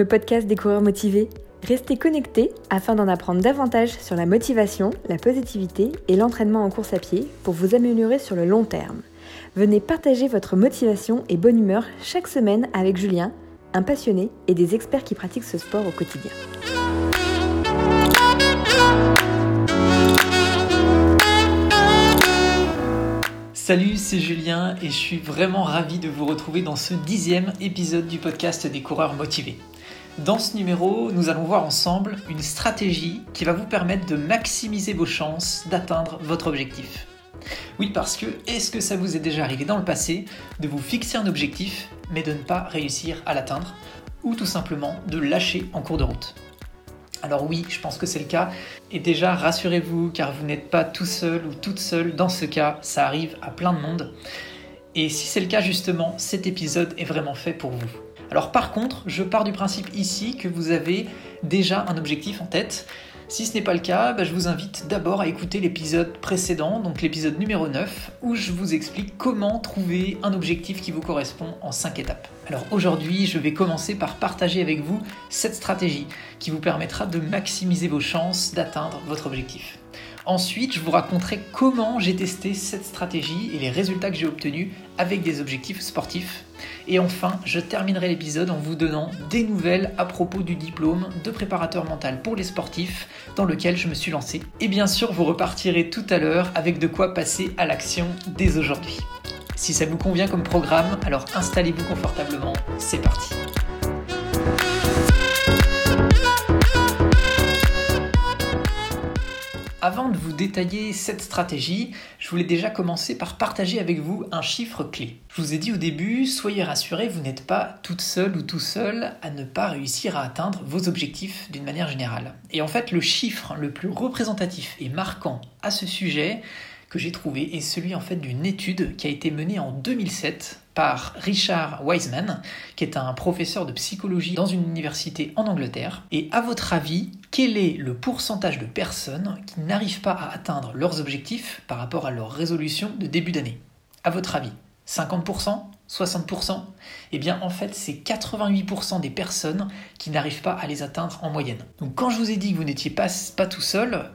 le podcast des coureurs motivés. Restez connectés afin d'en apprendre davantage sur la motivation, la positivité et l'entraînement en course à pied pour vous améliorer sur le long terme. Venez partager votre motivation et bonne humeur chaque semaine avec Julien, un passionné et des experts qui pratiquent ce sport au quotidien. Salut, c'est Julien et je suis vraiment ravi de vous retrouver dans ce dixième épisode du podcast des coureurs motivés. Dans ce numéro, nous allons voir ensemble une stratégie qui va vous permettre de maximiser vos chances d'atteindre votre objectif. Oui, parce que est-ce que ça vous est déjà arrivé dans le passé de vous fixer un objectif mais de ne pas réussir à l'atteindre ou tout simplement de lâcher en cours de route? Alors oui, je pense que c'est le cas. Et déjà, rassurez-vous, car vous n'êtes pas tout seul ou toute seule dans ce cas, ça arrive à plein de monde. Et si c'est le cas justement, cet épisode est vraiment fait pour vous. Alors par contre, je pars du principe ici que vous avez déjà un objectif en tête. Si ce n'est pas le cas, bah, je vous invite d'abord à écouter l'épisode précédent, donc l'épisode numéro 9, où je vous explique comment trouver un objectif qui vous correspond en 5 étapes. Alors aujourd'hui, je vais commencer par partager avec vous cette stratégie qui vous permettra de maximiser vos chances d'atteindre votre objectif. Ensuite, je vous raconterai comment j'ai testé cette stratégie et les résultats que j'ai obtenus avec des objectifs sportifs. Et enfin, je terminerai l'épisode en vous donnant des nouvelles à propos du diplôme de préparateur mental pour les sportifs dans lequel je me suis lancé. Et bien sûr, vous repartirez tout à l'heure avec de quoi passer à l'action dès aujourd'hui. Si ça vous convient comme programme, alors installez-vous confortablement, c'est parti. Avant de vous détailler cette stratégie, je voulais déjà commencer par partager avec vous un chiffre clé. Je vous ai dit au début, soyez rassurés, vous n'êtes pas toute seule ou tout seul à ne pas réussir à atteindre vos objectifs d'une manière générale. Et en fait, le chiffre le plus représentatif et marquant à ce sujet que j'ai trouvé est celui en fait d'une étude qui a été menée en 2007 par Richard Wiseman, qui est un professeur de psychologie dans une université en Angleterre. Et à votre avis, quel est le pourcentage de personnes qui n'arrivent pas à atteindre leurs objectifs par rapport à leur résolution de début d'année? À votre avis 50% 60% Eh bien en fait c'est 88% des personnes qui n'arrivent pas à les atteindre en moyenne. Donc quand je vous ai dit que vous n'étiez pas, pas tout seul,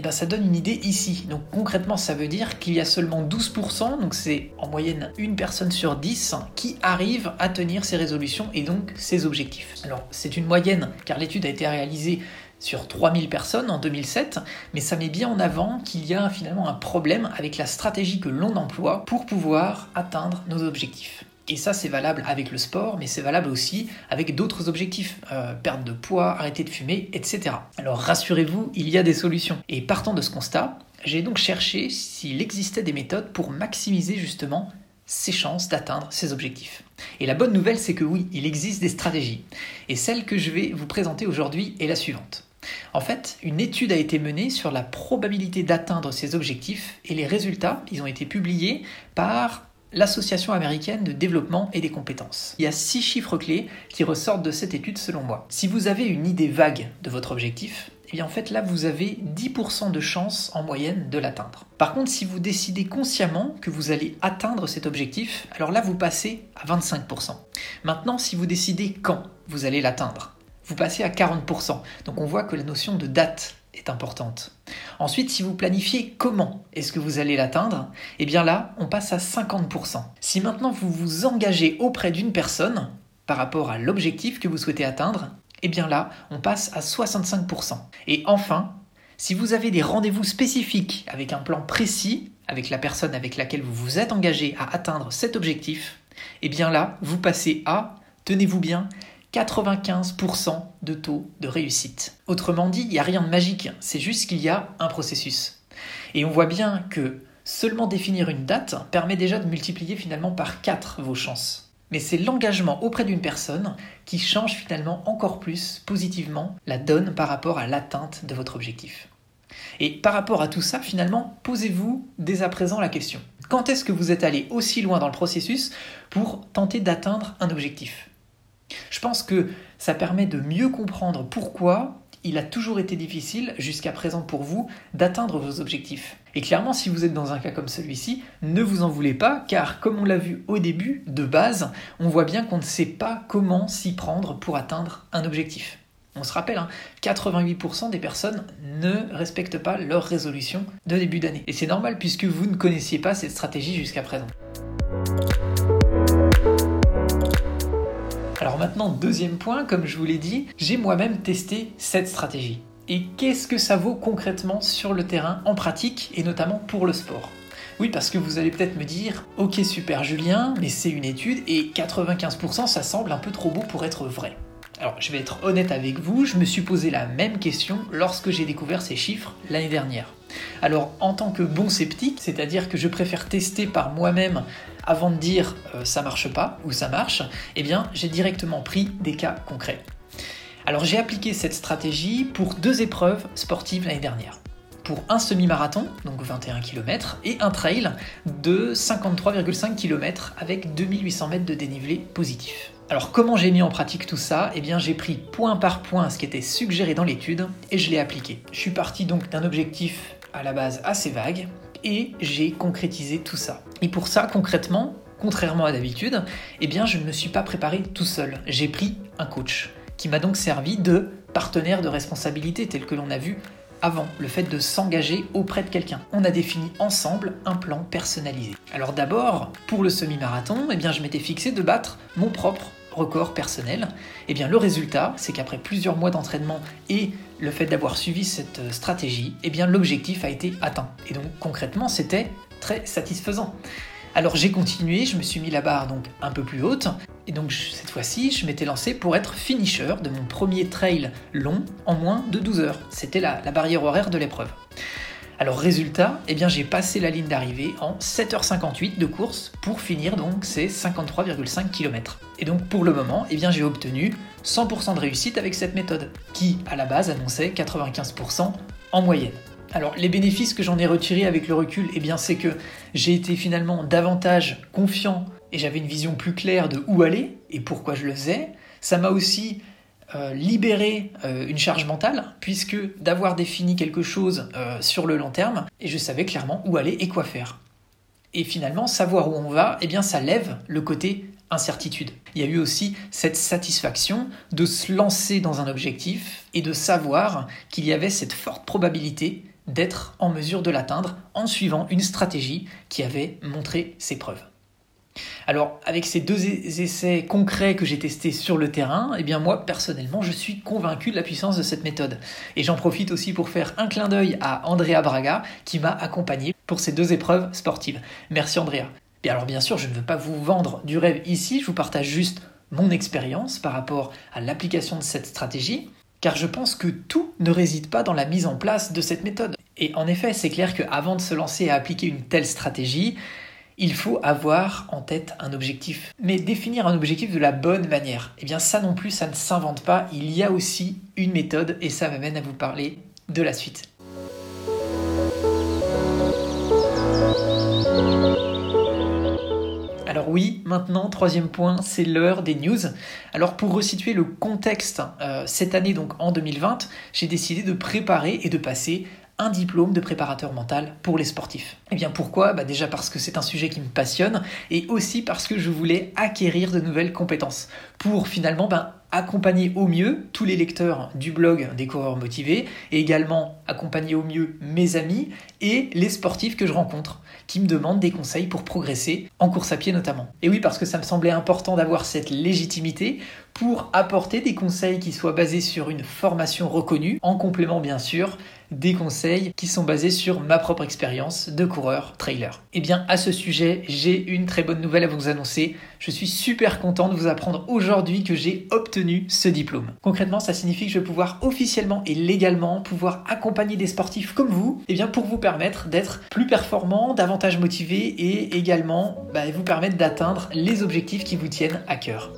eh ben, ça donne une idée ici. Donc concrètement, ça veut dire qu'il y a seulement 12%, donc c'est en moyenne une personne sur 10 qui arrive à tenir ses résolutions et donc ses objectifs. Alors c'est une moyenne car l'étude a été réalisée sur 3000 personnes en 2007, mais ça met bien en avant qu'il y a finalement un problème avec la stratégie que l'on emploie pour pouvoir atteindre nos objectifs. Et ça, c'est valable avec le sport, mais c'est valable aussi avec d'autres objectifs. Euh, perte de poids, arrêter de fumer, etc. Alors rassurez-vous, il y a des solutions. Et partant de ce constat, j'ai donc cherché s'il existait des méthodes pour maximiser justement ses chances d'atteindre ses objectifs. Et la bonne nouvelle, c'est que oui, il existe des stratégies. Et celle que je vais vous présenter aujourd'hui est la suivante. En fait, une étude a été menée sur la probabilité d'atteindre ces objectifs et les résultats, ils ont été publiés par l'Association américaine de développement et des compétences. Il y a six chiffres clés qui ressortent de cette étude selon moi. Si vous avez une idée vague de votre objectif, et eh bien en fait là vous avez 10% de chance en moyenne de l'atteindre. Par contre si vous décidez consciemment que vous allez atteindre cet objectif, alors là vous passez à 25%. Maintenant si vous décidez quand vous allez l'atteindre, vous passez à 40%. Donc on voit que la notion de date est importante. Ensuite, si vous planifiez comment est-ce que vous allez l'atteindre, eh bien là, on passe à 50%. Si maintenant vous vous engagez auprès d'une personne par rapport à l'objectif que vous souhaitez atteindre, eh bien là, on passe à 65%. Et enfin, si vous avez des rendez-vous spécifiques avec un plan précis avec la personne avec laquelle vous vous êtes engagé à atteindre cet objectif, eh bien là, vous passez à, tenez-vous bien, 95% de taux de réussite. Autrement dit, il n'y a rien de magique, c'est juste qu'il y a un processus. Et on voit bien que seulement définir une date permet déjà de multiplier finalement par 4 vos chances. Mais c'est l'engagement auprès d'une personne qui change finalement encore plus positivement la donne par rapport à l'atteinte de votre objectif. Et par rapport à tout ça, finalement, posez-vous dès à présent la question. Quand est-ce que vous êtes allé aussi loin dans le processus pour tenter d'atteindre un objectif? Je pense que ça permet de mieux comprendre pourquoi il a toujours été difficile jusqu'à présent pour vous d'atteindre vos objectifs. Et clairement, si vous êtes dans un cas comme celui-ci, ne vous en voulez pas, car comme on l'a vu au début, de base, on voit bien qu'on ne sait pas comment s'y prendre pour atteindre un objectif. On se rappelle, 88% hein, des personnes ne respectent pas leur résolution de début d'année. Et c'est normal puisque vous ne connaissiez pas cette stratégie jusqu'à présent. Maintenant, deuxième point, comme je vous l'ai dit, j'ai moi-même testé cette stratégie. Et qu'est-ce que ça vaut concrètement sur le terrain en pratique et notamment pour le sport? Oui, parce que vous allez peut-être me dire, ok super Julien, mais c'est une étude et 95% ça semble un peu trop beau pour être vrai. Alors, je vais être honnête avec vous, je me suis posé la même question lorsque j'ai découvert ces chiffres l'année dernière. Alors, en tant que bon sceptique, c'est-à-dire que je préfère tester par moi-même avant de dire euh, ça marche pas ou ça marche, eh bien, j'ai directement pris des cas concrets. Alors, j'ai appliqué cette stratégie pour deux épreuves sportives l'année dernière. Pour un semi-marathon, donc 21 km, et un trail de 53,5 km avec 2800 mètres de dénivelé positif. Alors comment j'ai mis en pratique tout ça? Eh bien j'ai pris point par point ce qui était suggéré dans l'étude et je l'ai appliqué. Je suis parti donc d'un objectif à la base assez vague et j'ai concrétisé tout ça. Et pour ça concrètement, contrairement à d'habitude, eh bien je ne me suis pas préparé tout seul. J'ai pris un coach qui m'a donc servi de partenaire de responsabilité tel que l'on a vu avant, le fait de s'engager auprès de quelqu'un. On a défini ensemble un plan personnalisé. Alors d'abord, pour le semi-marathon, eh bien je m'étais fixé de battre mon propre record personnel, eh bien le résultat, c'est qu'après plusieurs mois d'entraînement et le fait d'avoir suivi cette euh, stratégie, eh bien l'objectif a été atteint. Et donc concrètement, c'était très satisfaisant. Alors j'ai continué, je me suis mis la barre donc un peu plus haute, et donc cette fois-ci, je m'étais lancé pour être finisher de mon premier trail long en moins de 12 heures. C'était la, barrière horaire de l'épreuve. Alors résultat, eh bien j'ai passé la ligne d'arrivée en 7h58 de course pour finir donc ces 53,5 km. Et donc pour le moment, eh bien j'ai obtenu 100% de réussite avec cette méthode, qui à la base annonçait 95% en moyenne. Alors les bénéfices que j'en ai retirés avec le recul, eh bien c'est que j'ai été finalement davantage confiant et j'avais une vision plus claire de où aller et pourquoi je le faisais. Ça m'a aussi euh, libérer euh, une charge mentale, puisque d'avoir défini quelque chose euh, sur le long terme, et je savais clairement où aller et quoi faire. Et finalement, savoir où on va, eh bien, ça lève le côté incertitude. Il y a eu aussi cette satisfaction de se lancer dans un objectif et de savoir qu'il y avait cette forte probabilité d'être en mesure de l'atteindre en suivant une stratégie qui avait montré ses preuves. Alors, avec ces deux essais concrets que j'ai testés sur le terrain, eh bien moi, personnellement, je suis convaincu de la puissance de cette méthode. Et j'en profite aussi pour faire un clin d'œil à Andrea Braga, qui m'a accompagné pour ces deux épreuves sportives. Merci Andrea. Et alors, bien sûr, je ne veux pas vous vendre du rêve ici, je vous partage juste mon expérience par rapport à l'application de cette stratégie, car je pense que tout ne réside pas dans la mise en place de cette méthode. Et en effet, c'est clair qu'avant de se lancer à appliquer une telle stratégie, il faut avoir en tête un objectif. Mais définir un objectif de la bonne manière, eh bien ça non plus, ça ne s'invente pas. Il y a aussi une méthode et ça m'amène à vous parler de la suite. Alors oui, maintenant, troisième point, c'est l'heure des news. Alors pour resituer le contexte, euh, cette année, donc en 2020, j'ai décidé de préparer et de passer un diplôme de préparateur mental pour les sportifs. Et eh bien pourquoi? Bah Déjà parce que c'est un sujet qui me passionne et aussi parce que je voulais acquérir de nouvelles compétences pour finalement ben, accompagner au mieux tous les lecteurs du blog des coureurs motivés et également accompagner au mieux mes amis et les sportifs que je rencontre qui me demandent des conseils pour progresser en course à pied notamment. Et oui parce que ça me semblait important d'avoir cette légitimité pour apporter des conseils qui soient basés sur une formation reconnue en complément bien sûr des conseils qui sont basés sur ma propre expérience de coureur trailer. Et eh bien à ce sujet, j'ai une très bonne nouvelle à vous annoncer. Je suis super content de vous apprendre aujourd'hui que j'ai obtenu ce diplôme. Concrètement, ça signifie que je vais pouvoir officiellement et légalement pouvoir accompagner des sportifs comme vous, et eh bien pour vous permettre d'être plus performant, davantage motivé et également bah, vous permettre d'atteindre les objectifs qui vous tiennent à cœur.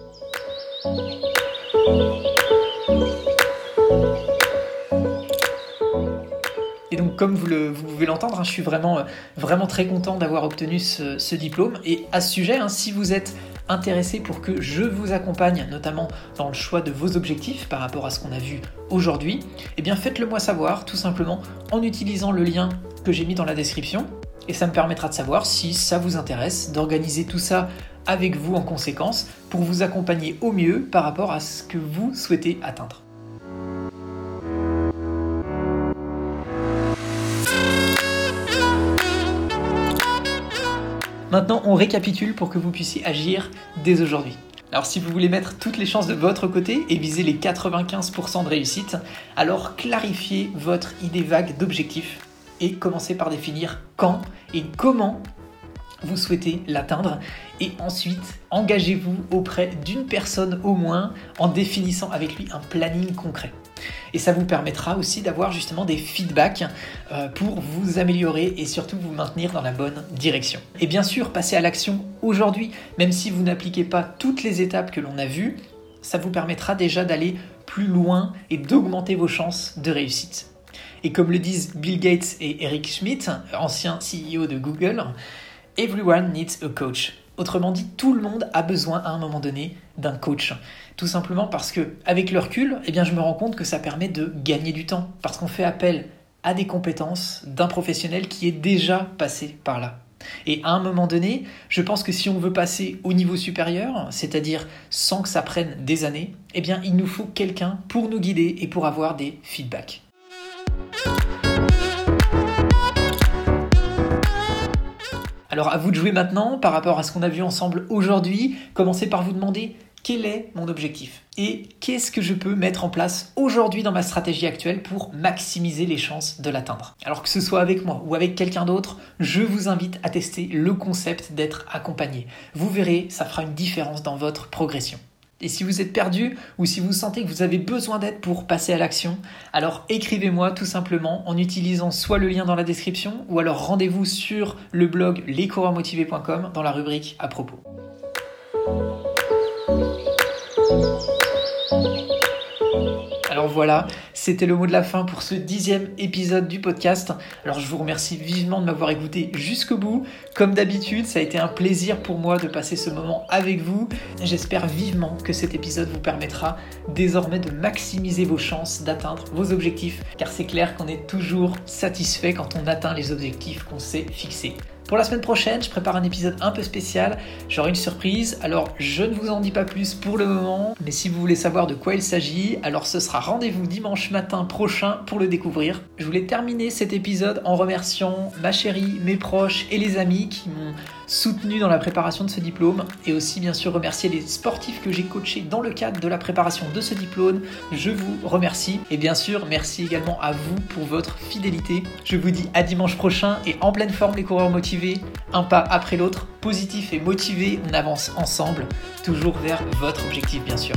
comme vous, le, vous pouvez l'entendre, hein, je suis vraiment, euh, vraiment très content d'avoir obtenu ce, diplôme. Et à ce sujet, hein, si vous êtes intéressé pour que je vous accompagne, notamment dans le choix de vos objectifs par rapport à ce qu'on a vu aujourd'hui, eh bien faites-le moi savoir tout simplement en utilisant le lien que j'ai mis dans la description. Et ça me permettra de savoir si ça vous intéresse, d'organiser tout ça avec vous en conséquence pour vous accompagner au mieux par rapport à ce que vous souhaitez atteindre. Maintenant, on récapitule pour que vous puissiez agir dès aujourd'hui. Alors si vous voulez mettre toutes les chances de votre côté et viser les 95% de réussite, alors clarifiez votre idée vague d'objectif et commencez par définir quand et comment vous souhaitez l'atteindre et ensuite engagez-vous auprès d'une personne au moins en définissant avec lui un planning concret. Et ça vous permettra aussi d'avoir justement des feedbacks euh, pour vous améliorer et surtout vous maintenir dans la bonne direction. Et bien sûr, passer à l'action aujourd'hui, même si vous n'appliquez pas toutes les étapes que l'on a vues, ça vous permettra déjà d'aller plus loin et d'augmenter vos chances de réussite. Et comme le disent Bill Gates et Eric Schmidt, ancien CEO de Google, Everyone needs a coach. Autrement dit, tout le monde a besoin à un moment donné d'un coach. Tout simplement parce que, avec le recul, eh bien, je me rends compte que ça permet de gagner du temps. Parce qu'on fait appel à des compétences d'un professionnel qui est déjà passé par là. Et à un moment donné, je pense que si on veut passer au niveau supérieur, c'est-à-dire sans que ça prenne des années, eh bien, il nous faut quelqu'un pour nous guider et pour avoir des feedbacks. Alors à vous de jouer maintenant par rapport à ce qu'on a vu ensemble aujourd'hui. Commencez par vous demander quel est mon objectif? Et qu'est-ce que je peux mettre en place aujourd'hui dans ma stratégie actuelle pour maximiser les chances de l'atteindre? Alors que ce soit avec moi ou avec quelqu'un d'autre, je vous invite à tester le concept d'être accompagné. Vous verrez, ça fera une différence dans votre progression. Et si vous êtes perdu ou si vous sentez que vous avez besoin d'aide pour passer à l'action, alors écrivez-moi tout simplement en utilisant soit le lien dans la description ou alors rendez-vous sur le blog lescoureursmotivés.com dans la rubrique à propos. Alors voilà, c'était le mot de la fin pour ce dixième épisode du podcast. Alors je vous remercie vivement de m'avoir écouté jusqu'au bout. Comme d'habitude, ça a été un plaisir pour moi de passer ce moment avec vous. J'espère vivement que cet épisode vous permettra désormais de maximiser vos chances d'atteindre vos objectifs, car c'est clair qu'on est toujours satisfait quand on atteint les objectifs qu'on s'est fixés. Pour la semaine prochaine, je prépare un épisode un peu spécial. J'aurai une surprise. Alors, je ne vous en dis pas plus pour le moment. Mais si vous voulez savoir de quoi il s'agit, alors ce sera rendez-vous dimanche matin prochain pour le découvrir. Je voulais terminer cet épisode en remerciant ma chérie, mes proches et les amis qui m'ont soutenu dans la préparation de ce diplôme et aussi bien sûr remercier les sportifs que j'ai coachés dans le cadre de la préparation de ce diplôme. Je vous remercie et bien sûr merci également à vous pour votre fidélité. Je vous dis à dimanche prochain et en pleine forme les coureurs motivés, un pas après l'autre, positif et motivé, on avance ensemble, toujours vers votre objectif bien sûr.